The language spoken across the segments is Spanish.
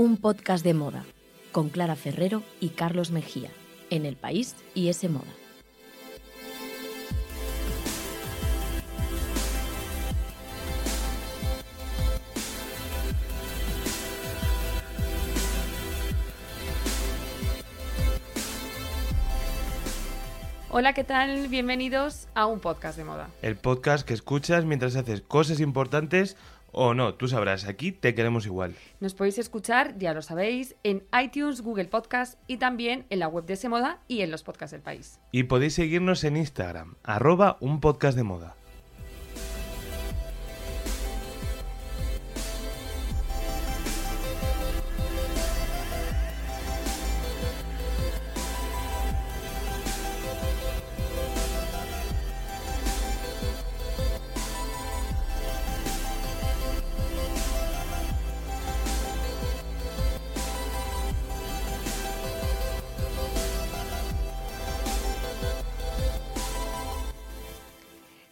un podcast de moda con Clara Ferrero y Carlos Mejía en El País y ese moda. Hola, ¿qué tal? Bienvenidos a un podcast de moda. El podcast que escuchas mientras haces cosas importantes o no, tú sabrás, aquí te queremos igual. Nos podéis escuchar, ya lo sabéis, en iTunes, Google Podcast y también en la web de Semoda y en los podcasts del país. Y podéis seguirnos en Instagram, arroba un podcast de moda.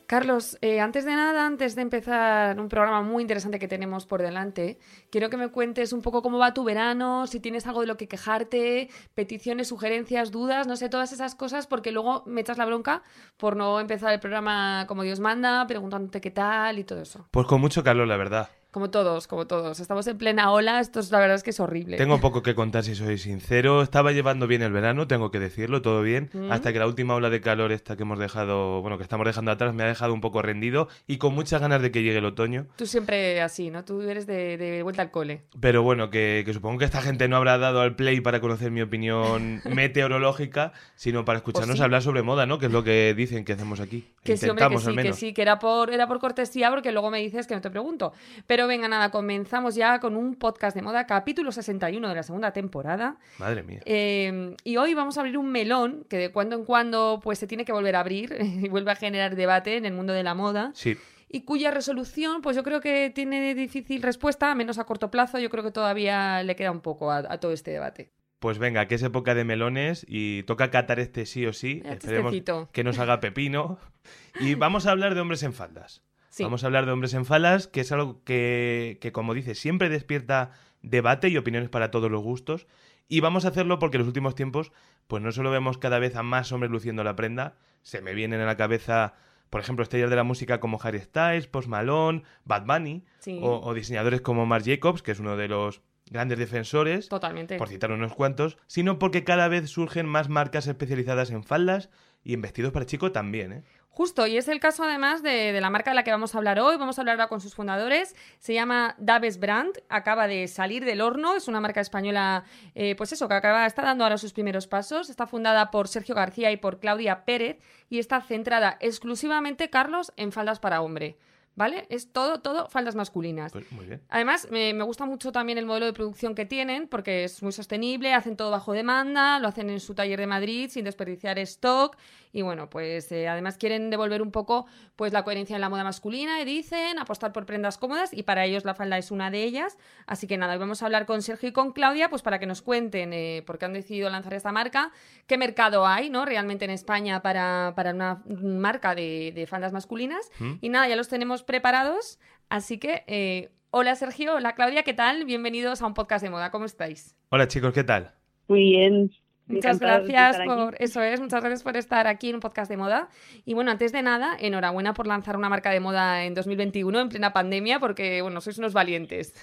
Carlos, eh, antes de nada, antes de empezar un programa muy interesante que tenemos por delante, quiero que me cuentes un poco cómo va tu verano, si tienes algo de lo que quejarte, peticiones, sugerencias, dudas, no sé, todas esas cosas, porque luego me echas la bronca por no empezar el programa como Dios manda, preguntándote qué tal y todo eso. Pues con mucho calor, la verdad. Como todos, como todos. Estamos en plena ola, esto es, la verdad es que es horrible. Tengo poco que contar si soy sincero. Estaba llevando bien el verano, tengo que decirlo, todo bien. Mm. Hasta que la última ola de calor esta que hemos dejado, bueno, que estamos dejando atrás, me ha dejado un poco rendido y con muchas ganas de que llegue el otoño. Tú siempre así, ¿no? Tú eres de, de vuelta al cole. Pero bueno, que, que supongo que esta gente no habrá dado al play para conocer mi opinión meteorológica, sino para escucharnos sí. hablar sobre moda, ¿no? Que es lo que dicen que hacemos aquí. Que sí, hombre, que Intentamos, sí, al que sí, que era por, era por cortesía, porque luego me dices que no te pregunto. Pero venga, nada, comenzamos ya con un podcast de moda, capítulo 61 de la segunda temporada. Madre mía. Eh, y hoy vamos a abrir un melón que de cuando en cuando pues se tiene que volver a abrir y vuelve a generar debate en el mundo de la moda. Sí. Y cuya resolución, pues yo creo que tiene difícil respuesta, menos a corto plazo. Yo creo que todavía le queda un poco a, a todo este debate. Pues venga, que es época de melones y toca catar este sí o sí. Esperemos que nos haga pepino. Y vamos a hablar de hombres en faldas. Sí. Vamos a hablar de hombres en faldas, que es algo que, que, como dice, siempre despierta debate y opiniones para todos los gustos. Y vamos a hacerlo porque en los últimos tiempos, pues no solo vemos cada vez a más hombres luciendo la prenda, se me vienen a la cabeza, por ejemplo, estrellas de la música como Harry Styles, Post Malone, Bad Bunny, Sí. o, o diseñadores como Marc Jacobs, que es uno de los grandes defensores, Totalmente. por citar unos cuantos, sino porque cada vez surgen más marcas especializadas en faldas y en vestidos para chico también, ¿eh? Justo, y es el caso además de, de la marca de la que vamos a hablar hoy. Vamos a hablar ahora con sus fundadores. Se llama Daves Brand, acaba de salir del horno. Es una marca española, eh, pues eso, que acaba, está dando ahora sus primeros pasos. Está fundada por Sergio García y por Claudia Pérez y está centrada exclusivamente, Carlos, en faldas para hombre. ¿Vale? Es todo, todo faldas masculinas. Pues muy bien. Además, me, me gusta mucho también el modelo de producción que tienen, porque es muy sostenible, hacen todo bajo demanda, lo hacen en su taller de Madrid sin desperdiciar stock. Y bueno, pues eh, además quieren devolver un poco pues la coherencia en la moda masculina y dicen apostar por prendas cómodas y para ellos la falda es una de ellas. Así que nada, hoy vamos a hablar con Sergio y con Claudia pues para que nos cuenten eh, por qué han decidido lanzar esta marca, qué mercado hay ¿no? realmente en España para, para una marca de, de faldas masculinas. ¿Mm? Y nada, ya los tenemos preparados. Así que, eh, hola Sergio, hola Claudia, ¿qué tal? Bienvenidos a un podcast de moda, ¿cómo estáis? Hola chicos, ¿qué tal? Muy bien. Muchas gracias por eso es, muchas gracias por estar aquí en un podcast de moda. Y bueno, antes de nada, enhorabuena por lanzar una marca de moda en 2021 en plena pandemia, porque bueno, sois unos valientes.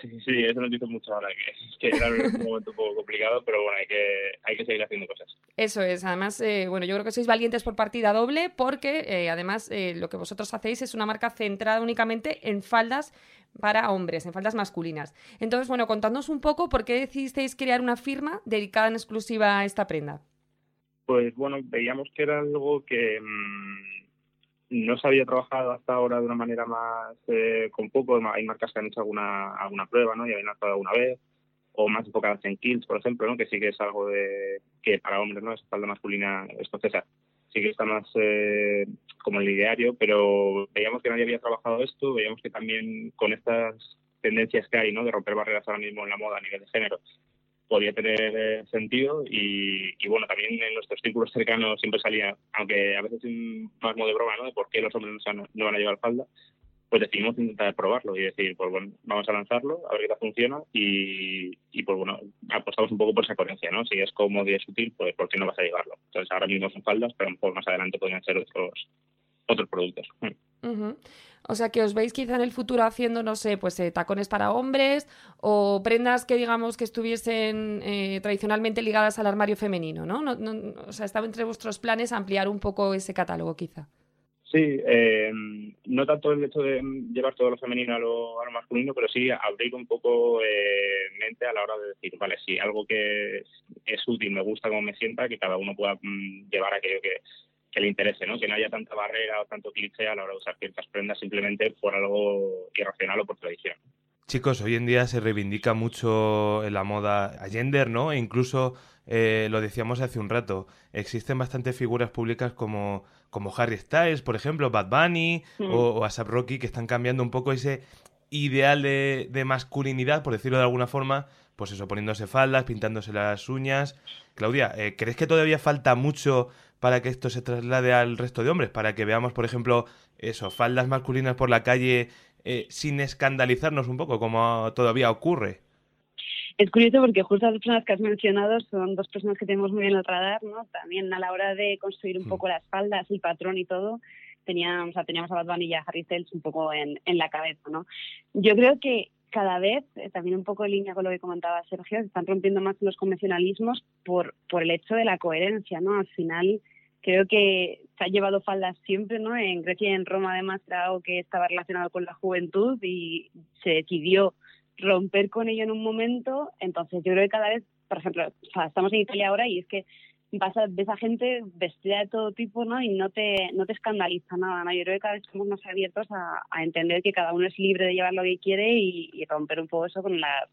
Sí, sí, eso nos dice mucho ahora, que, que era un momento un poco complicado, pero bueno, hay que, hay que seguir haciendo cosas. Eso es, además, eh, bueno, yo creo que sois valientes por partida doble, porque eh, además eh, lo que vosotros hacéis es una marca centrada únicamente en faldas para hombres, en faldas masculinas. Entonces, bueno, contadnos un poco por qué decidisteis crear una firma dedicada en exclusiva a esta prenda. Pues bueno, veíamos que era algo que mmm, no se había trabajado hasta ahora de una manera más eh, con poco. Hay marcas que han hecho alguna, alguna prueba, ¿no? Y habían lanzado alguna vez. O más enfocadas en kills, por ejemplo, ¿no? Que sí que es algo de que para hombres, ¿no? Es masculina escocesa. Sí que está más eh, como el ideario, pero veíamos que nadie había trabajado esto. Veíamos que también con estas tendencias que hay, ¿no? De romper barreras ahora mismo en la moda a nivel de género, podía tener eh, sentido y, y, bueno, también en nuestros círculos cercanos siempre salía, aunque a veces un modo de broma, ¿no? De por qué los hombres no, van a llevar falda, pues decidimos intentar probarlo y decir, pues bueno, vamos a lanzarlo, a ver qué tal funciona y, y pues bueno, apostamos un poco por esa coherencia, ¿no? Si es cómodo y es útil, pues ¿por qué no vas a llevarlo? Entonces ahora mismo son faldas, pero lo mejor más adelante podrían ser otros, otros productos. O sea, que os veis quizá en el futuro haciendo, no sé, pues eh, tacones para hombres o prendas que digamos que estuviesen eh, tradicionalmente ligadas al armario femenino, ¿no? O sea, estaba entre vuestros planes ampliar un poco ese catálogo quizá. Sí, eh, no tanto el hecho de llevar todo lo femenino a lo, masculino, pero sí abrir un poco mente a la hora de decir, vale, si algo que es, útil, me gusta como me sienta, que cada uno pueda mm, llevar aquello que, que le interese, ¿no? Que no haya tanta barrera o tanto cliché a la hora de usar ciertas prendas simplemente por algo irracional o por tradición. Chicos, hoy en día se reivindica mucho en la moda a gender, ¿no? E incluso, eh, lo decíamos hace un rato, existen bastantes figuras públicas como, como Harry Styles, por ejemplo, Bad Bunny mm. o, o ASAP Rocky, que están cambiando un poco ese ideal de, de masculinidad, por decirlo de alguna forma, pues eso, poniéndose faldas, pintándose las uñas. Claudia, eh, ¿crees que todavía falta mucho para que esto se traslade al resto de hombres? Para que veamos, por ejemplo, eso, faldas masculinas por la calle eh, sin escandalizarnos un poco, como todavía ocurre. Es curioso porque justo las personas que has mencionado son dos personas que tenemos muy bien el radar, ¿no? También a la hora de construir un mm. poco las faldas, el patrón y todo, teníamos, teníamos a Bad Bunny y a Harry Styles un poco en, en la cabeza, ¿no? Yo creo que cada vez, eh, también un poco en línea con lo que comentaba Sergio, se están rompiendo más los convencionalismos por, por el hecho de la coherencia, ¿no? Al final creo que se ha llevado faldas siempre, ¿no? En Grecia y en Roma además era algo que estaba relacionado con la juventud y se decidió romper con ello en un momento, entonces yo creo que cada vez, por ejemplo, estamos en Italia ahora y es que vas a, ves a gente vestida de todo tipo, ¿no? Y no te, no te escandaliza nada, ¿no? Yo creo que cada vez estamos más abiertos a, a entender que cada uno es libre de llevar lo que quiere y romper un poco eso con las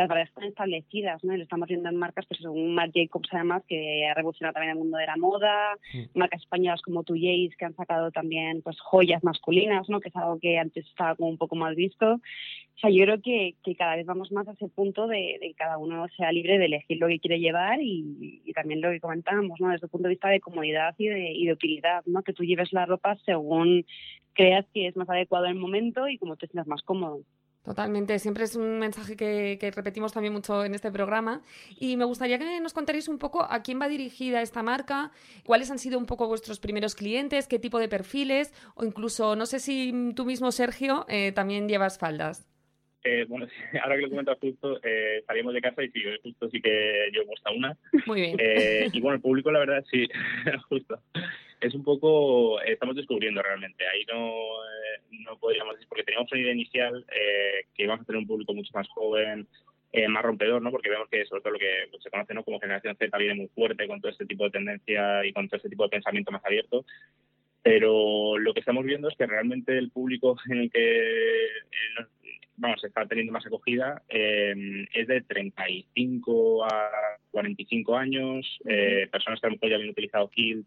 las variedades están establecidas, ¿no? Y lo estamos viendo en marcas, pues un Marc Jacobs además, que ha revolucionado también el mundo de la moda, marcas españolas como Jace, que han sacado también pues joyas masculinas, ¿no? Que es algo que antes estaba como un poco mal visto. O sea, yo creo que, que cada vez vamos más a ese punto de, que cada uno sea libre de elegir lo que quiere llevar y, y, también lo que comentábamos, ¿no? Desde el punto de vista de comodidad y de, y de utilidad, ¿no? Que tú lleves la ropa según creas que es más adecuado el momento y como te sientas más cómodo. Totalmente, siempre es un mensaje que, repetimos también mucho en este programa. Y me gustaría que nos contarais un poco a quién va dirigida esta marca, cuáles han sido un poco vuestros primeros clientes, qué tipo de perfiles, o incluso, no sé si tú mismo, Sergio, eh, también llevas faldas. Eh, bueno, ahora que lo comentas justo, eh, salimos de casa y sí, justo sí que yo he puesto una. Muy bien. Eh, y bueno, el público, la verdad, sí, justo es un poco, estamos descubriendo realmente. Ahí no, eh, no podríamos decir, porque teníamos una idea inicial eh, que íbamos a tener un público mucho más joven, eh, más rompedor, ¿no? Porque vemos que sobre todo lo que se conoce ¿no? como generación Z viene muy fuerte con todo este tipo de tendencia y con todo este tipo de pensamiento más abierto. Pero lo que estamos viendo es que realmente el público en el que vamos, está teniendo más acogida es de 35 a 45 años, personas que a lo mejor ya habían utilizado kills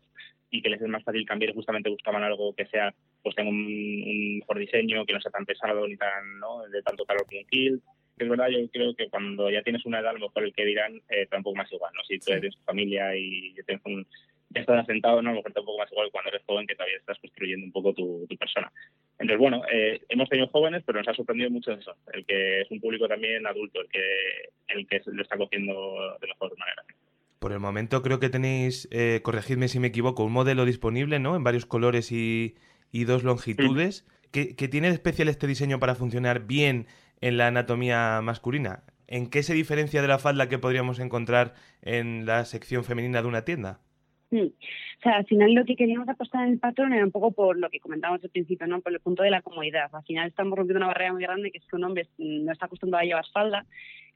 y que les es más fácil cambiar justamente buscaban algo que sea pues tenga un, mejor diseño que no sea tan pesado ni tan ¿no? de tanto calor como un kill es verdad yo creo que cuando ya tienes una edad a lo mejor el que dirán eh, un poco más igual no si tú eres familia y tienes un, ya estás asentado no a lo mejor está un poco más igual cuando eres joven que todavía estás construyendo un poco tu, persona entonces bueno eh, hemos tenido jóvenes pero nos ha sorprendido mucho eso el que es un público también adulto el que el que lo está cogiendo de mejor manera por el momento creo que tenéis, eh, corregidme si me equivoco, un modelo disponible, ¿no? En varios colores y, dos longitudes. ¿Qué, tiene de especial este diseño para funcionar bien en la anatomía masculina? ¿En qué se diferencia de la falda que podríamos encontrar en la sección femenina de una tienda? O sea, al final lo que queríamos apostar en el patrón era un poco por lo que comentábamos al principio, ¿no? Por el punto de la comodidad. Al final estamos rompiendo una barrera muy grande que es que un hombre no está acostumbrado a llevar falda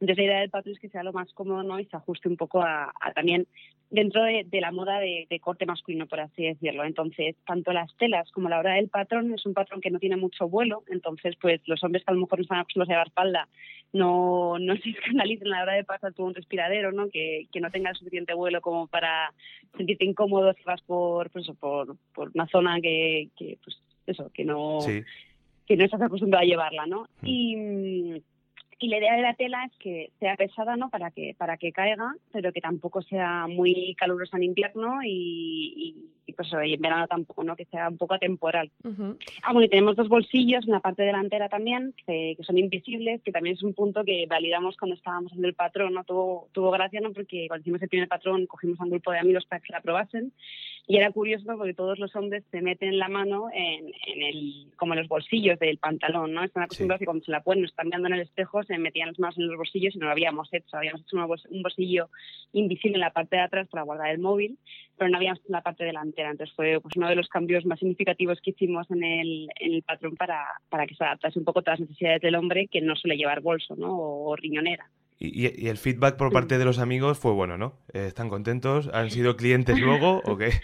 entonces la idea del patrón es que sea lo más cómodo y se ajuste un poco a, también dentro de, la moda de, corte masculino, por así decirlo. Entonces, tanto las telas como la hora del patrón es un patrón que no tiene mucho vuelo, entonces pues los hombres que a lo mejor no están acostumbrados a llevar falda no, no se escandalicen a la hora de pasar por un respiradero, ¿no? Que, que no tenga suficiente vuelo como para sentirte incómodo si vas por, pues, por, por una zona que, que pues eso, que no... que no estás acostumbrado a llevarla, ¿no? Mm. Y, y la idea de la tela es que sea pesada, ¿no? Para que, para que caiga, pero que tampoco sea muy calurosa en invierno y, y, pues en verano tampoco, ¿no? Que sea un poco atemporal. Ah, bueno, y tenemos dos bolsillos en la parte delantera también, que, son invisibles, que también es un punto que validamos cuando estábamos en el patrón, ¿no? Tuvo, tuvo gracia, ¿no? Porque cuando hicimos el primer patrón cogimos a un grupo de amigos para que la probasen y era curioso porque todos los hombres se meten la mano en, en el, como en los bolsillos del pantalón, ¿no? Están acostumbrados sí. y cuando se la ponen, están mirando en el espejo, se metían las manos en los bolsillos y no lo habíamos hecho. Habíamos hecho un bolsillo invisible en la parte de atrás para guardar el móvil, pero no habíamos en la parte delantera. Entonces fue pues, uno de los cambios más significativos que hicimos en el, en el patrón para, para que se adaptase un poco a las necesidades del hombre que no suele llevar bolso ¿no? o riñonera. Y, el feedback por parte de los amigos fue bueno, ¿no? Eh, ¿Están contentos? ¿Han sido clientes luego o qué?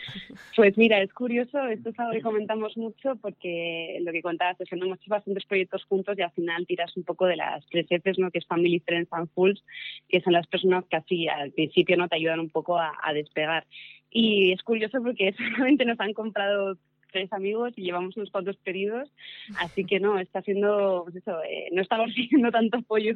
Pues mira, es curioso, esto es algo que comentamos mucho porque lo que contabas es que hemos hecho bastantes proyectos juntos y al final tiras un poco de las tres Fs, ¿no? Que es Family, Friends and Fools, que son las personas que así al principio no te ayudan un poco a, a despegar. Y es curioso porque solamente nos han comprado tres amigos y llevamos unos cuantos pedidos, así que no, está siendo, pues eso, eh, no estamos recibiendo tanto apoyo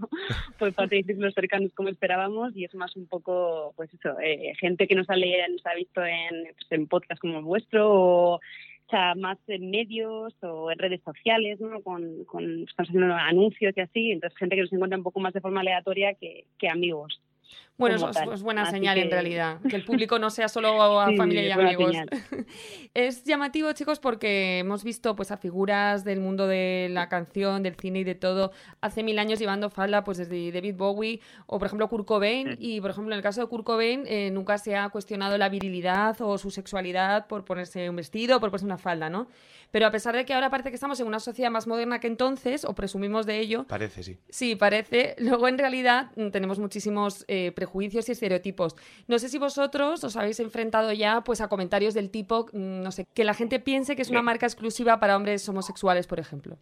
por parte de los cercanos como esperábamos y es más un poco, pues eso, eh, gente que nos ha, leído, nos ha visto en, pues, en podcast como el vuestro o sea, más en medios o en redes sociales, ¿no? Con, con haciendo anuncios y así, entonces gente que nos encuentra un poco más de forma aleatoria que amigos. Bueno, eso es, es, buena Así señal que... en realidad, que el público no sea solo a sí, familia y amigos. es llamativo, chicos, porque hemos visto pues a figuras del mundo de la canción, del cine y de todo hace mil años llevando falda, pues desde David Bowie o por ejemplo Kurt Cobain sí. y por ejemplo en el caso de Kurt Cobain eh, nunca se ha cuestionado la virilidad o su sexualidad por ponerse un vestido o por ponerse una falda, ¿no? Pero a pesar de que ahora parece que estamos en una sociedad más moderna que entonces, o presumimos de ello. Parece, sí. Sí, parece. Luego, en realidad, tenemos muchísimos eh, prejuicios y estereotipos. No sé si vosotros os habéis enfrentado ya pues, a comentarios del tipo, mm, no sé, que la gente piense que es una marca exclusiva para hombres homosexuales, por ejemplo.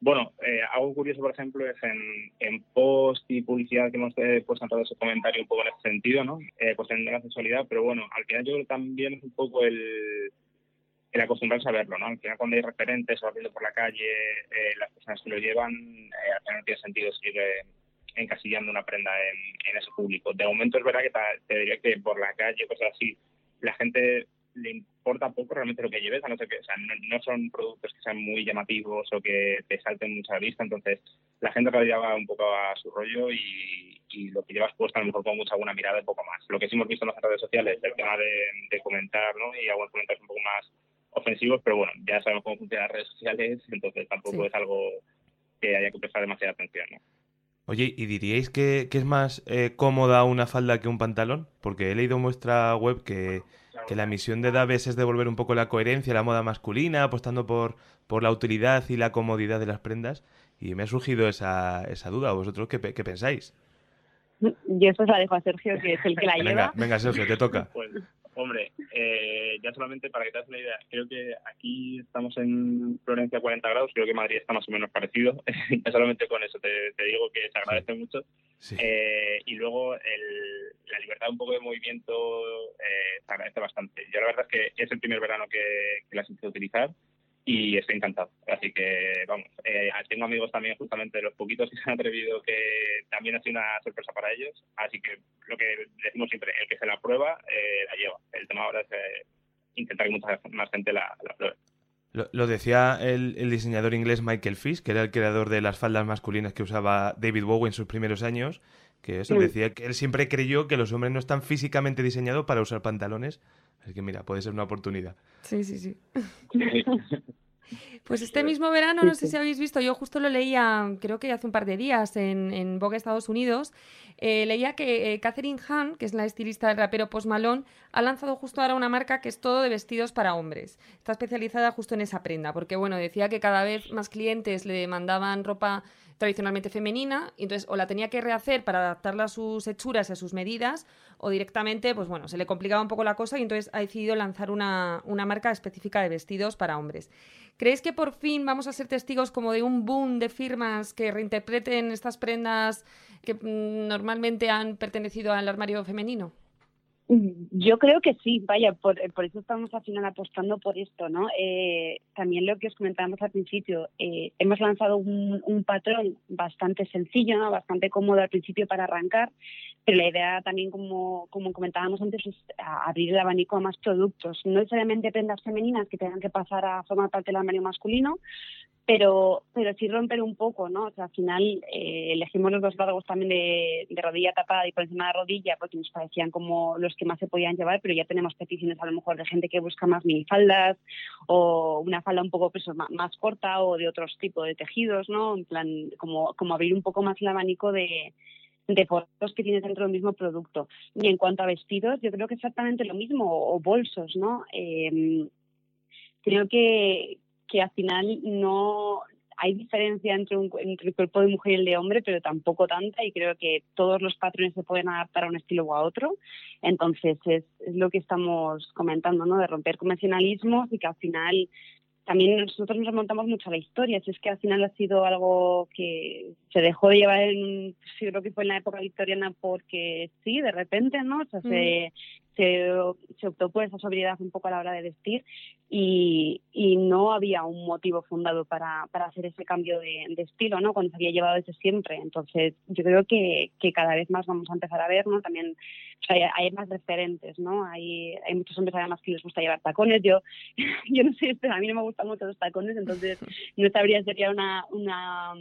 Bueno, eh, algo curioso, por ejemplo, es en, en, post y publicidad que hemos eh, pues, entrado ese comentario un poco en ese sentido, ¿no? Eh, pues en la sexualidad, pero bueno, al final yo creo que también es un poco el, el acostumbrarse a verlo, ¿no? Al final cuando hay referentes o viendo por la calle, eh, las personas que lo llevan, eh, al final no tiene sentido seguir encasillando una prenda en, en, ese público. De momento es verdad que te, diría que por la calle, cosas así, la gente le importa poco realmente lo que lleves, a no ser que, o sea, no, no, son productos que sean muy llamativos o que te salten mucho a la vista, entonces la gente realidad va un poco a su rollo y, y lo que llevas puesto a lo mejor con mucha alguna mirada un poco más. Lo que sí hemos visto en las redes sociales, el tema de, de comentar, ¿no? Y algunos comentarios un poco más ofensivos, pero bueno, ya sabemos cómo funcionan las redes sociales, entonces tampoco sí. es algo que haya que prestar demasiada atención, ¿no? Oye, ¿y diríais que, que es más eh, cómoda una falda que un pantalón? Porque he leído en vuestra web que, que la misión de Daves es devolver un poco la coherencia a la moda masculina, apostando por, por la utilidad y la comodidad de las prendas. Y me ha surgido esa, esa duda. ¿Vosotros qué, qué pensáis? Yo eso se la dejo a Sergio, que es el que la venga, lleva. Venga, Sergio, te toca. Pues, hombre, eh, ya solamente para que te hagas una idea, creo que aquí estamos en Florencia 40 grados, creo que Madrid está más o menos parecido. ya solamente con eso te, te digo que se agradece sí. mucho. Sí. Eh, y luego el, la libertad un poco de movimiento eh, se agradece bastante. Yo la verdad es que es el primer verano que, que las hice utilizar y estoy encantado. Así que, vamos, eh, tengo amigos también justamente de los poquitos que se han atrevido que también ha sido una sorpresa para ellos. Así que lo que decimos siempre, el que se la prueba, eh, la lleva. El tema ahora es eh, intentar que mucha más gente la, la pruebe. Lo, decía el, el, diseñador inglés Michael Fish, que era el creador de las faldas masculinas que usaba David Bowie en sus primeros años, que eso, decía que él siempre creyó que los hombres no están físicamente diseñados para usar pantalones, así que mira, puede ser una oportunidad. Sí, sí, sí. Pues este mismo verano, no sé si habéis visto, yo justo lo leía, creo que hace un par de días, en, en Vogue Estados Unidos, eh, leía que eh, Catherine Hahn, que es la estilista del rapero Post Malone, ha lanzado justo ahora una marca que es todo de vestidos para hombres. Está especializada justo en esa prenda, porque bueno, decía que cada vez más clientes le demandaban ropa tradicionalmente femenina, y entonces o la tenía que rehacer para adaptarla a sus hechuras y a sus medidas, o directamente, pues bueno, se le complicaba un poco la cosa y entonces ha decidido lanzar una, una marca específica de vestidos para hombres. ¿Creéis que por fin vamos a ser testigos como de un boom de firmas que reinterpreten estas prendas que mm, normalmente han pertenecido al armario femenino? Yo creo que sí, vaya, por, por, eso estamos al final apostando por esto, ¿no? Eh, también lo que os comentábamos al principio, eh, hemos lanzado un, un, patrón bastante sencillo, ¿no? Bastante cómodo al principio para arrancar, pero la idea también, como, como comentábamos antes, es abrir el abanico a más productos, no necesariamente prendas femeninas que tengan que pasar a formar parte del armario masculino, pero pero sí romper un poco, ¿no? O sea, al final eh, elegimos los dos largos también de, de, rodilla tapada y por encima de rodilla porque nos parecían como los que más se podían llevar, pero ya tenemos peticiones a lo mejor de gente que busca más minifaldas o una falda un poco pues, más, más, corta o de otros tipos de tejidos, ¿no? En plan, como, como abrir un poco más el abanico de, de fotos que tienes dentro del mismo producto. Y en cuanto a vestidos, yo creo que exactamente lo mismo, o, bolsos, ¿no? Eh, creo que, que al final no hay diferencia entre, un, entre el cuerpo de mujer y el de hombre, pero tampoco tanta, y creo que todos los patrones se pueden adaptar a un estilo o a otro. Entonces, es, lo que estamos comentando, ¿no? De romper convencionalismos y que al final también nosotros nos remontamos mucho a la historia, si es que al final ha sido algo que se dejó de llevar en, yo que fue en la época victoriana porque sí, de repente, ¿no? O sea, mm. se, se, se, optó por esa sobriedad un poco a la hora de vestir y, y no había un motivo fundado para, para hacer ese cambio de, de, estilo, ¿no? Cuando se había llevado desde siempre. Entonces, yo creo que, que cada vez más vamos a empezar a ver, ¿no? También o sea, hay, más referentes, ¿no? Hay, hay muchos hombres además que les gusta llevar tacones. Yo, yo no sé, pero a mí no me gustan mucho los tacones, entonces no sabría si sería una, una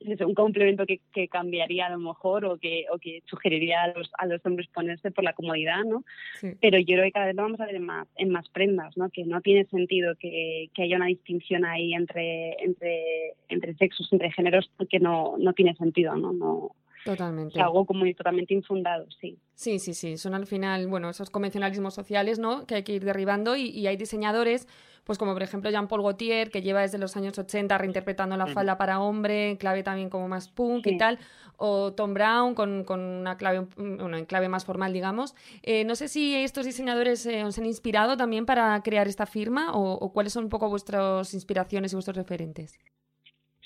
un complemento que, que, cambiaría a lo mejor o que, o que sugeriría a los, a los hombres ponerse por la comodidad, ¿no? Sí. Pero yo creo que cada vez lo vamos a ver en más, en más prendas, ¿no? Que no tiene sentido que, que haya una distinción ahí entre, entre, entre sexos, entre géneros, porque no, no tiene sentido, ¿no? no Totalmente. Es algo como totalmente infundado, sí. Sí, sí, sí. Son al final, bueno, esos convencionalismos sociales, ¿no? Que hay que ir derribando y, y hay diseñadores pues como por ejemplo Jean-Paul Gaultier, que lleva desde los años 80 reinterpretando la falda para hombre, en clave también como más punk sí. y tal, o Tom Brown con, con una clave una en clave más formal, digamos. Eh, no sé si estos diseñadores eh, os han inspirado también para crear esta firma o, o cuáles son un poco vuestras inspiraciones y vuestros referentes.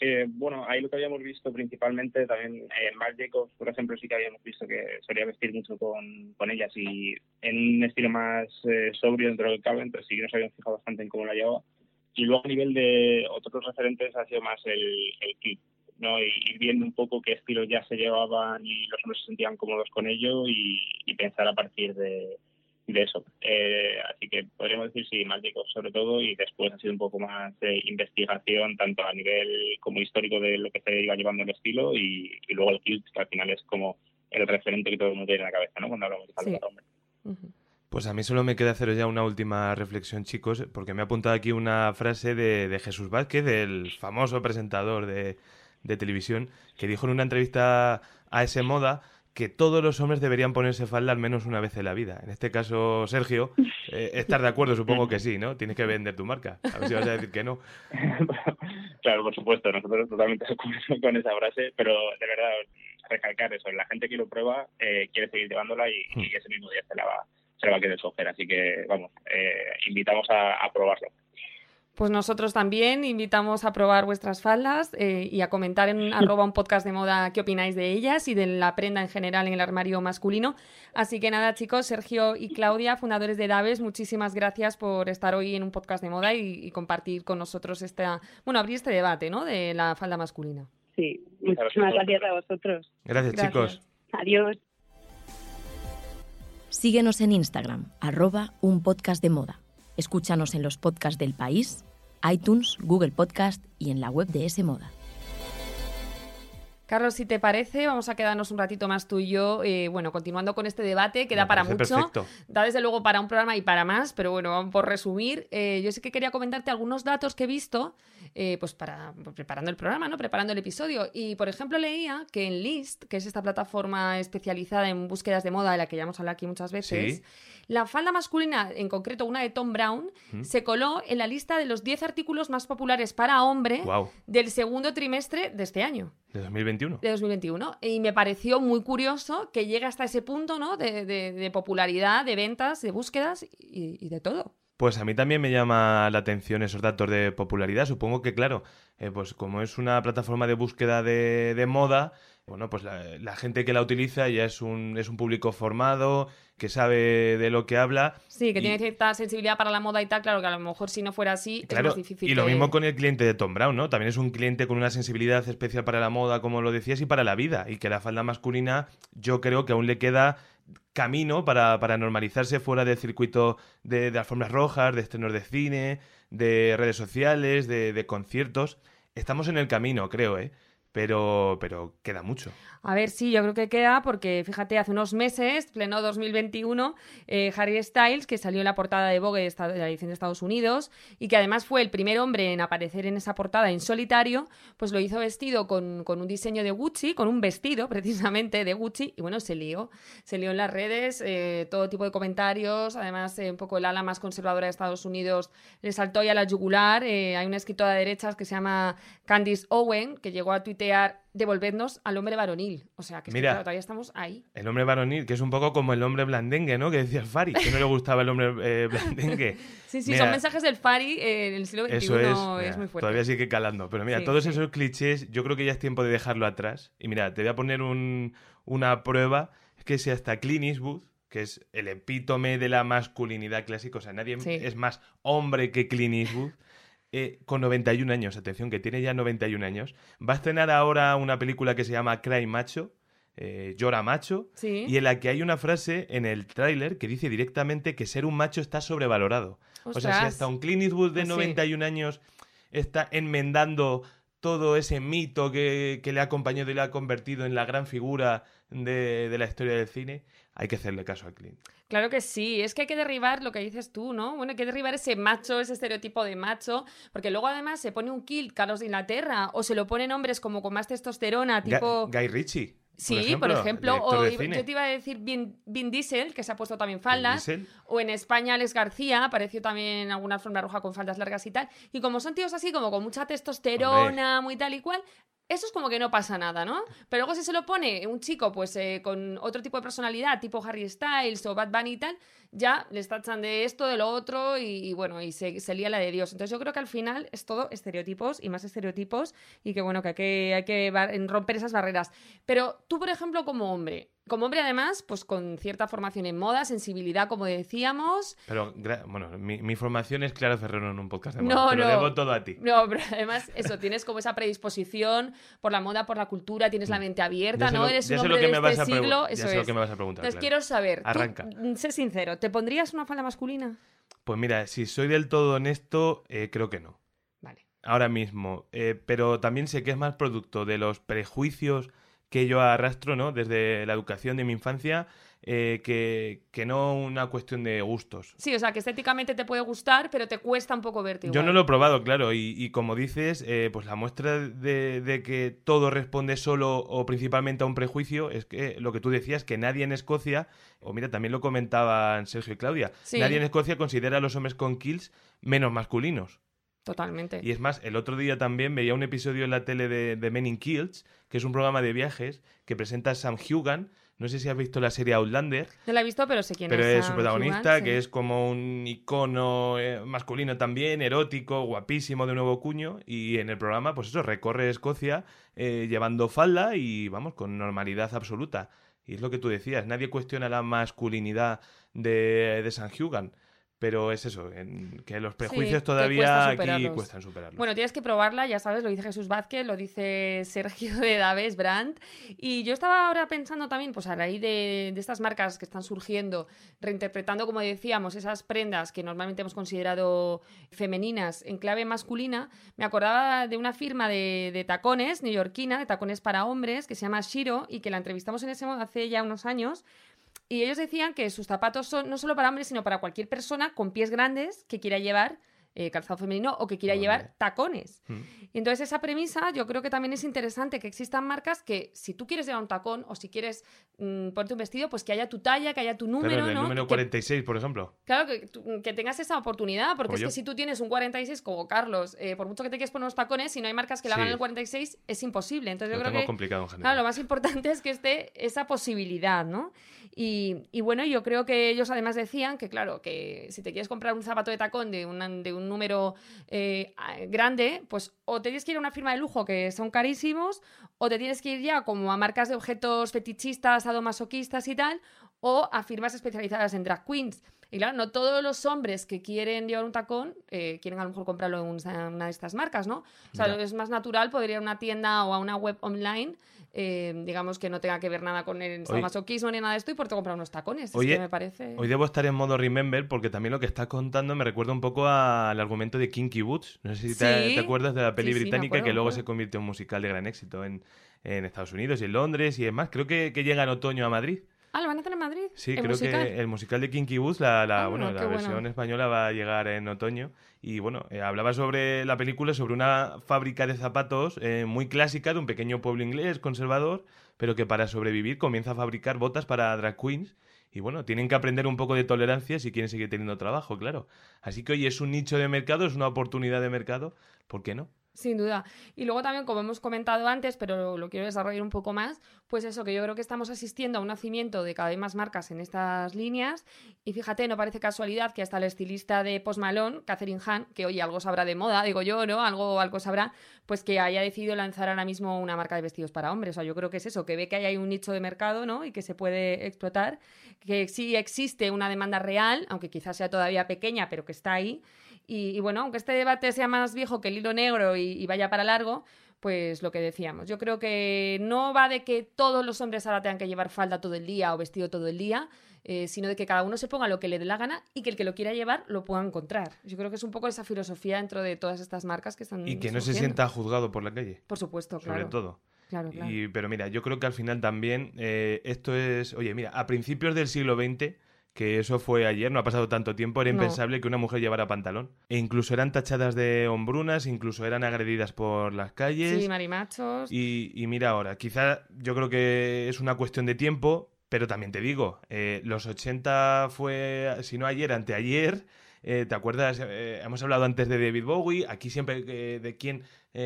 Eh, bueno, ahí lo que habíamos visto principalmente, también en eh, Marc Jacobs, por ejemplo, sí que habíamos visto que solía vestir mucho con, ellas y en un estilo más eh, sobrio dentro del cable, entonces sí que nos habíamos fijado bastante en cómo la llevaba. Y luego a nivel de otros referentes ha sido más el, el kit, ¿no? Y viendo un poco qué estilos ya se llevaban y los hombres se sentían cómodos con ello y, y pensar a partir de, de eso. Eh, así que podríamos decir sí, mágicos sobre todo y después ha sido un poco más de investigación tanto a nivel como histórico de lo que se iba llevando el estilo y, y luego el kilt que al final es como el referente que todo el mundo tiene en la cabeza, ¿no? Cuando hablamos de sí. hombre. Uh -huh. Pues a mí solo me queda hacer ya una última reflexión, chicos, porque me ha apuntado aquí una frase de, de Jesús Vázquez, del famoso presentador de, de televisión, que dijo en una entrevista a ese moda que todos los hombres deberían ponerse falda al menos una vez en la vida. En este caso, Sergio, eh, ¿estás de acuerdo? Supongo que sí, ¿no? Tienes que vender tu marca. A ver si vas a decir que no. claro, por supuesto, nosotros totalmente de acuerdo con esa frase, pero de verdad, recalcar eso, la gente que lo prueba eh, quiere seguir llevándola y, y, ese mismo día se la va, se la va a querer coger. Así que, vamos, eh, invitamos a, a probarlo. Pues nosotros también invitamos a probar vuestras faldas eh, y a comentar en arroba un podcast de moda qué opináis de ellas y de la prenda en general en el armario masculino. Así que nada, chicos, Sergio y Claudia, fundadores de Daves, muchísimas gracias por estar hoy en un podcast de moda y, y compartir con nosotros esta, bueno, abrir este debate, ¿no? De la falda masculina. Sí, muchísimas gracias a vosotros. Gracias, gracias. chicos. Adiós. Síguenos en Instagram, arroba un podcast de moda. Escúchanos en los podcasts del país, iTunes, Google Podcast y en la web de S Moda. Carlos, si te parece, vamos a quedarnos un ratito más tú y yo, eh, bueno, continuando con este debate, que da para mucho, perfecto. da desde luego para un programa y para más, pero bueno, vamos por resumir, eh, yo sé que quería comentarte algunos datos que he visto, eh, pues para preparando el programa, ¿no? Preparando el episodio. Y por ejemplo leía que en List, que es esta plataforma especializada en búsquedas de moda de la que ya hemos hablado aquí muchas veces, Sí. la falda masculina, en concreto una de Tom Brown, ¿Mm? se coló en la lista de los 10 artículos más populares para hombre del segundo trimestre de este año ¿De 2021? de 2021. Y me pareció muy curioso que llegue hasta ese punto, ¿no? De, de- de popularidad, de ventas, de búsquedas y, y de todo. Pues a mí también me llama la atención esos datos de popularidad. Supongo que, claro, eh, pues como es una plataforma de búsqueda de, de moda, bueno, pues la, la, gente que la utiliza ya es un, es un público formado, que sabe de lo que habla. Sí, que y, tiene cierta sensibilidad para la moda y tal, claro que a lo mejor si no fuera así claro, es más difícil. Y lo que... mismo con el cliente de Tom Brown, ¿no? También es un cliente con una sensibilidad especial para la moda, como lo decías, y para la vida. Y que la falda masculina yo creo que aún le queda camino para, para normalizarse fuera del circuito de, de alfombras rojas, de estrenos de cine, de redes sociales, de, de conciertos. Estamos en el camino, creo, ¿eh? Pero, pero queda mucho. A ver, sí, yo creo que queda porque, fíjate, hace unos meses, pleno 2021, eh, Harry Styles, que salió en la portada de Vogue de, la edición de Estados Unidos y que además fue el primer hombre en aparecer en esa portada en solitario, pues lo hizo vestido con, con un diseño de Gucci, con un vestido precisamente de Gucci y bueno, se lió. Se lió en las redes, eh, todo tipo de comentarios, además eh, un poco el ala más conservadora de Estados Unidos le saltó ya la yugular. Hay una escritora de derechas que se llama Candice Owen, que llegó a devolvernos al hombre varonil. O sea, que, Mira, claro, todavía estamos ahí. El hombre varonil, que es un poco como el hombre blandengue, ¿no? Que decía el Fari, que no le gustaba el hombre eh, blandengue. sí, sí, Mira, son mensajes del Fari eh, en el siglo XXI. Eso es, es muy fuerte. todavía sigue calando. Pero mira, Sí, todos sí. esos clichés, yo creo que ya es tiempo de dejarlo atrás. Y mira, te voy a poner un- una prueba, es que si hasta Clint Eastwood, que es el epítome de la masculinidad clásica, o sea, nadie Sí. es más hombre que Clint Eastwood, eh, con 91 años, atención, que tiene ya 91 años, va a estrenar ahora una película que se llama Cry Macho, eh, Llora Macho, Sí. y en la que hay una frase en el tráiler que dice directamente que ser un macho está sobrevalorado. O sea, si hasta un Clint Eastwood de Pues sí. 91 años está enmendando todo ese mito que, que le ha acompañado y le ha convertido en la gran figura de, de la historia del cine, hay que hacerle caso a Clint. Claro que sí, es que hay que derribar lo que dices tú, ¿no? Bueno, hay que derribar ese macho, ese estereotipo de macho, porque luego además se pone un kill Carlos de Inglaterra o se lo ponen hombres como con más testosterona, Ga- tipo... Guy Ritchie. Sí, por ejemplo, o yo te iba a decir Vin, Vin Diesel, que se ha puesto también faldas, o en España Alex García, apareció también en alguna forma roja con faldas largas y tal, y como son tíos así, como con mucha testosterona, muy tal y cual, eso es como que no pasa nada, ¿no? Pero luego si se lo pone un chico, pues eh, con otro tipo de personalidad, tipo Harry Styles o Bad Bunny y tal, ya les tachan de esto, de lo otro, y, y bueno, y se, se lía la de Dios. Entonces yo creo que al final es todo estereotipos y más estereotipos, y que bueno, que hay que, hay que romper esas barreras. Pero tú, por ejemplo, como hombre, como hombre además, pues con cierta formación en moda, sensibilidad, como decíamos, Pero, bueno, mi, mi formación es Clara Ferrero en un podcast de No, moda. Te lo no. debo todo a ti. No, pero además, eso, tienes como esa predisposición por la moda, por la cultura, tienes la mente abierta, Mm. Ya sé ¿no? lo- Eres un hombre lo de este siglo, ya eso sé lo es. que me vas a preguntar, Entonces Clara. quiero saber, tú, Arranca. mm, sé sincero, ¿te pondrías una falda masculina? Pues mira, si soy del todo honesto, eh, creo que no. Vale. ahora mismo, eh, pero también sé que es más producto de los prejuicios que yo arrastro, ¿no? Desde la educación de mi infancia, eh, que, que no una cuestión de gustos. Sí, o sea, que estéticamente te puede gustar, pero te cuesta un poco verte igual. Yo no lo he probado, claro, y, y como dices, eh, pues la muestra de, de que todo responde solo o principalmente a un prejuicio es que lo que tú decías, que nadie en Escocia, o mira, también lo comentaban Sergio y Claudia, Sí. nadie en Escocia considera a los hombres con kills menos masculinos. Totalmente. Y es más, el otro día también veía un episodio en la tele de, de Men in Kills, que es un programa de viajes que presenta Sam Hugan. No sé si has visto la serie Outlander, No la he visto, pero sé quién pero es. es su protagonista, sí. que es como un icono eh, masculino también, erótico, guapísimo de nuevo cuño. Y en el programa, pues eso, recorre Escocia eh, llevando falda y vamos, con normalidad absoluta. Y es lo que tú decías, nadie cuestiona la masculinidad de, de Sam Hugan. Pero es eso, en- que los prejuicios todavía cuesta aquí cuestan superarlos. Bueno, tienes que probarla, ya sabes, lo dice Jesús Vázquez, lo dice Sergio de Daves Brandt. Y yo estaba ahora pensando también, pues a raíz de, de estas marcas que están surgiendo, reinterpretando, como decíamos, esas prendas que normalmente hemos considerado femeninas en clave masculina, me acordaba de una firma de, de tacones neoyorquina, de tacones para hombres, que se llama Shiro y que la entrevistamos en ese hace ya unos años. Y ellos decían que sus zapatos son no solo para hombres, sino para cualquier persona con pies grandes que quiera llevar eh, calzado femenino o que quiera Vale. llevar tacones. Mm. Y entonces esa premisa yo creo que también es interesante que existan marcas que si tú quieres llevar un tacón o si quieres mm, ponerte un vestido, pues que haya tu talla, que haya tu número, Claro, el ¿no? número Que- 46, por ejemplo. Claro, que, que tengas esa oportunidad, porque Como es yo. que si tú tienes un 46 como Carlos, eh, por mucho que te quieras poner unos tacones, si no hay marcas que le hagan el 46, es imposible. Entonces Lo yo creo tengo que complicado en general. Claro, lo más importante es que esté esa posibilidad, ¿no? Y, y bueno, yo creo que ellos además decían que, claro, que si te quieres comprar un zapato de tacón de, una- de un número eh, grande, pues o te tienes que ir a una firma de lujo que son carísimos, o te tienes que ir ya como a marcas de objetos fetichistas, sadomasoquistas y tal, o a firmas especializadas en drag queens. Y claro, no todos los hombres que quieren llevar un tacón eh, quieren a lo mejor comprarlo en una, de estas marcas, ¿no? O sea, es más natural poder ir a una tienda o a una web online, eh, digamos que no tenga que ver nada con el sadomasoquismo ni nada de esto y poderte comprar unos tacones. Es Oye, que me parece... Hoy debo estar en modo remember porque también lo que estás contando me recuerda un poco al argumento de Kinky Boots. No sé si te, Sí. te acuerdas de la peli Sí, sí, me británica acuerdo, que luego se convirtió en musical de gran éxito en, en Estados Unidos y en Londres y demás. Creo que, que llega en otoño a Madrid. Ah, ¿lo van a hacer en Madrid? Sí, ¿El creo musical? que el musical de Kinky Boots, la, la- Ah, bueno, bueno. versión española va a llegar en otoño. Y bueno, eh, hablaba sobre la película, sobre una fábrica de zapatos eh, muy clásica de un pequeño pueblo inglés conservador, pero que para sobrevivir comienza a fabricar botas para drag queens. Y bueno, tienen que aprender un poco de tolerancia si quieren seguir teniendo trabajo, claro. Así que hoy es un nicho de mercado, es una oportunidad de mercado. ¿Por qué no? Sin duda. Y luego también, como hemos comentado antes, pero lo quiero desarrollar un poco más, pues eso, que yo creo que estamos asistiendo a un nacimiento de cada vez más marcas en estas líneas. Y fíjate, no parece casualidad que hasta la estilista de Post Malone, Catherine Hahn, que oye, algo sabrá de moda, digo yo, ¿no? Algo, algo sabrá, pues que haya decidido lanzar ahora mismo una marca de vestidos para hombres. O sea, yo creo que es eso, que ve que hay un nicho de mercado, ¿no? Y que se puede explotar, que sí existe una demanda real, aunque quizás sea todavía pequeña, pero que está ahí. Y, y bueno, aunque este debate sea más viejo que el hilo negro y, y vaya para largo, pues lo que decíamos. Yo creo que no va de que todos los hombres ahora tengan que llevar falda todo el día o vestido todo el día, eh, sino de que cada uno se ponga lo que le dé la gana y que el que lo quiera llevar lo pueda encontrar. Yo creo que es un poco esa filosofía dentro de todas estas marcas que están. Y que no se sienta juzgado por la calle, Por supuesto, sobre claro. todo. Claro, claro. Y, pero mira, yo creo que al final también eh, esto es, oye, mira, a principios del siglo XX, que eso fue ayer, no ha pasado tanto tiempo, era No. impensable que una mujer llevara pantalón. E incluso eran tachadas de hombrunas, incluso eran agredidas por las calles. Sí, marimachos. Y, y mira ahora, quizá yo creo que es una cuestión de tiempo, pero también te digo, eh, los 80 fue, si no ayer, anteayer. eh, ¿Te acuerdas? Eh, hemos hablado antes de David Bowie. Aquí siempre de quién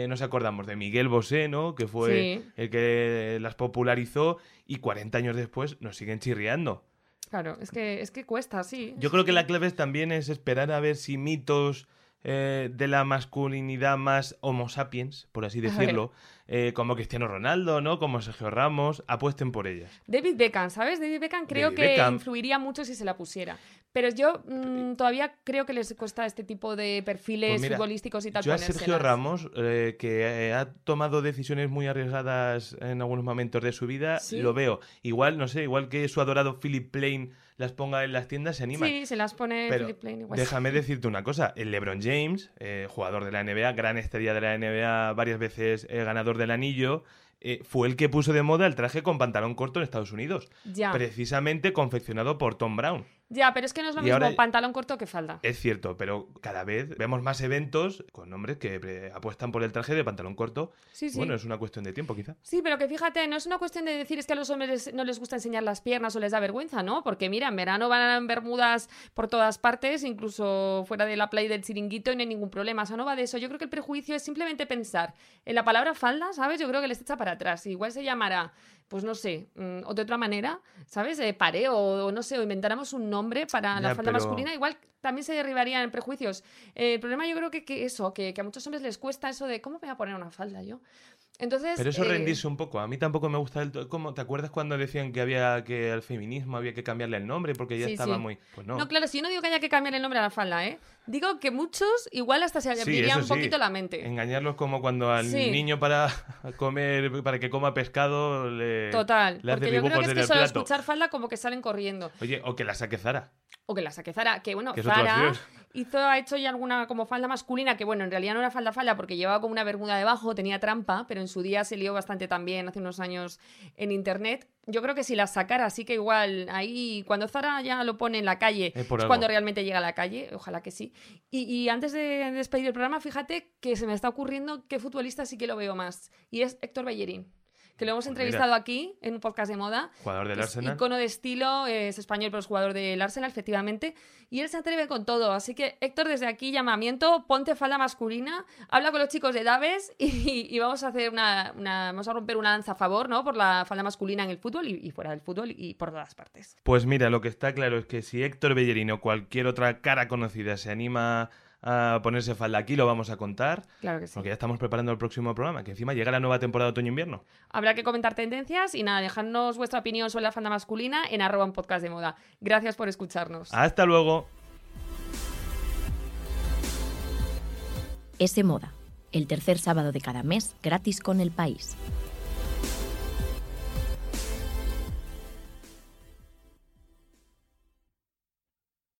nos acordamos, de Miguel Bosé, ¿no? Que fue Sí. el que las popularizó y 40 años después nos siguen chirriando. Claro, es que, es que cuesta, sí. Yo creo que la clave también es esperar a ver si mitos eh, de la masculinidad más homo sapiens, por así decirlo, eh, como Cristiano Ronaldo, ¿no? Como Sergio Ramos, apuesten por ellas. David Beckham, ¿sabes? David Beckham creo David que Beckham. influiría mucho si se la pusiera. Pero yo mm, todavía creo que les cuesta este tipo de perfiles Pues mira, futbolísticos y tal. Yo a Sergio ponérselas. Ramos, eh, que eh, ha tomado decisiones muy arriesgadas en algunos momentos de su vida, Sí. lo veo. Igual, no sé, igual que su adorado Philip Plain las ponga en las tiendas, se animan. Sí, se las pone Pero Philip Plain igual. déjame decirte una cosa, el LeBron James, eh, jugador de la NBA, gran estrella de la NBA, varias veces eh, del anillo, eh, fue el que puso de moda el traje con pantalón corto en Estados Unidos, Ya, precisamente confeccionado por Tom Brown. Ya, pero es que no es lo Y mismo ahora- pantalón corto que falda. Es cierto, pero cada vez vemos más eventos con hombres que eh, apuestan por el traje de pantalón corto. Sí, sí. Bueno, es una cuestión de tiempo, quizá. Sí, pero que fíjate, no es una cuestión de decir es que a los hombres no les gusta enseñar las piernas o les da vergüenza, ¿no? Porque mira, en verano van en bermudas por todas partes, incluso fuera de la playa del chiringuito y no hay ningún problema. O sea, no va de eso. Yo creo que el prejuicio es simplemente pensar en la palabra falda, ¿sabes? Yo creo que les echa para atrás. Igual se llamará, pues no sé, mm, o de otra manera, ¿sabes? Eh, pareo o, no sé, o inventáramos un nombre para la falda pero- masculina, igual también se derribarían prejuicios. Eh, el problema yo creo que, que eso, que, que a muchos hombres les cuesta eso de, ¿cómo me voy a poner una falda yo? Entonces, Pero eso eh, rendirse un poco. A mí tampoco me gusta el... ¿Cómo? ¿Te acuerdas cuando decían que había que al feminismo había que cambiarle el nombre porque ya Sí, estaba sí. muy... Pues no. No. claro, si yo no digo que haya que cambiar el nombre a la falda, ¿eh? Digo que muchos igual hasta se Sí, eso un poquito la mente. Engañarlos como cuando al niño para comer, para que coma pescado le... Total, le hace porque yo creo que es que solo plato. escuchar falda como que salen corriendo. Oye, o que la saque Zara. O que la saque Zara, que bueno, Zara. Hizo, ha hecho ya alguna como falda masculina, que bueno, en realidad no era falda falda porque llevaba como una bermuda debajo, tenía trampa, pero en su día se lió bastante también hace unos años en internet. Yo creo que si la sacara, así que igual ahí, cuando Zara ya lo pone en la calle, Es cuando realmente llega a la calle, ojalá que sí. Y, y antes de despedir el programa, fíjate que se me está ocurriendo qué futbolista sí que lo veo más, y es Héctor Bellerín. Que lo hemos Pues entrevistado aquí en un podcast de moda. Jugador del Arsenal. Icono de estilo, es español, pero es jugador del Arsenal, efectivamente. Y él se atreve con todo. Así que, Héctor, desde aquí, llamamiento, ponte falda masculina, habla con los chicos de Daves y, y vamos a hacer una, una- Vamos a romper una lanza a favor, ¿no? Por la falda masculina en el fútbol y, y fuera del fútbol y por todas partes. Pues mira, lo que está claro es que si Héctor Bellerín o cualquier otra cara conocida se anima a ponerse falda aquí, lo vamos a contar. Claro que sí. Porque ya estamos preparando el próximo programa, que encima llega la nueva temporada otoño-invierno. Habrá que comentar tendencias y nada, dejadnos vuestra opinión sobre la falda masculina en arroba un podcast de moda. Gracias por escucharnos. Hasta luego. S Moda, el tercer sábado de cada mes gratis con el país.